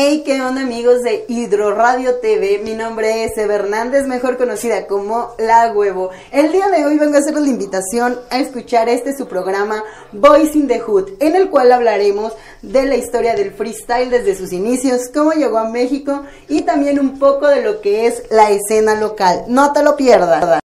Hey, ¿qué onda amigos de Hidro Radio TV? Mi nombre es Eva Hernández, mejor conocida como La Huevo. El día de hoy vengo a hacerles la invitación a escuchar este su programa Voice in the Hood, en el cual hablaremos de la historia del freestyle desde sus inicios, cómo llegó a México y también un poco de lo que es la escena local. No te lo pierdas.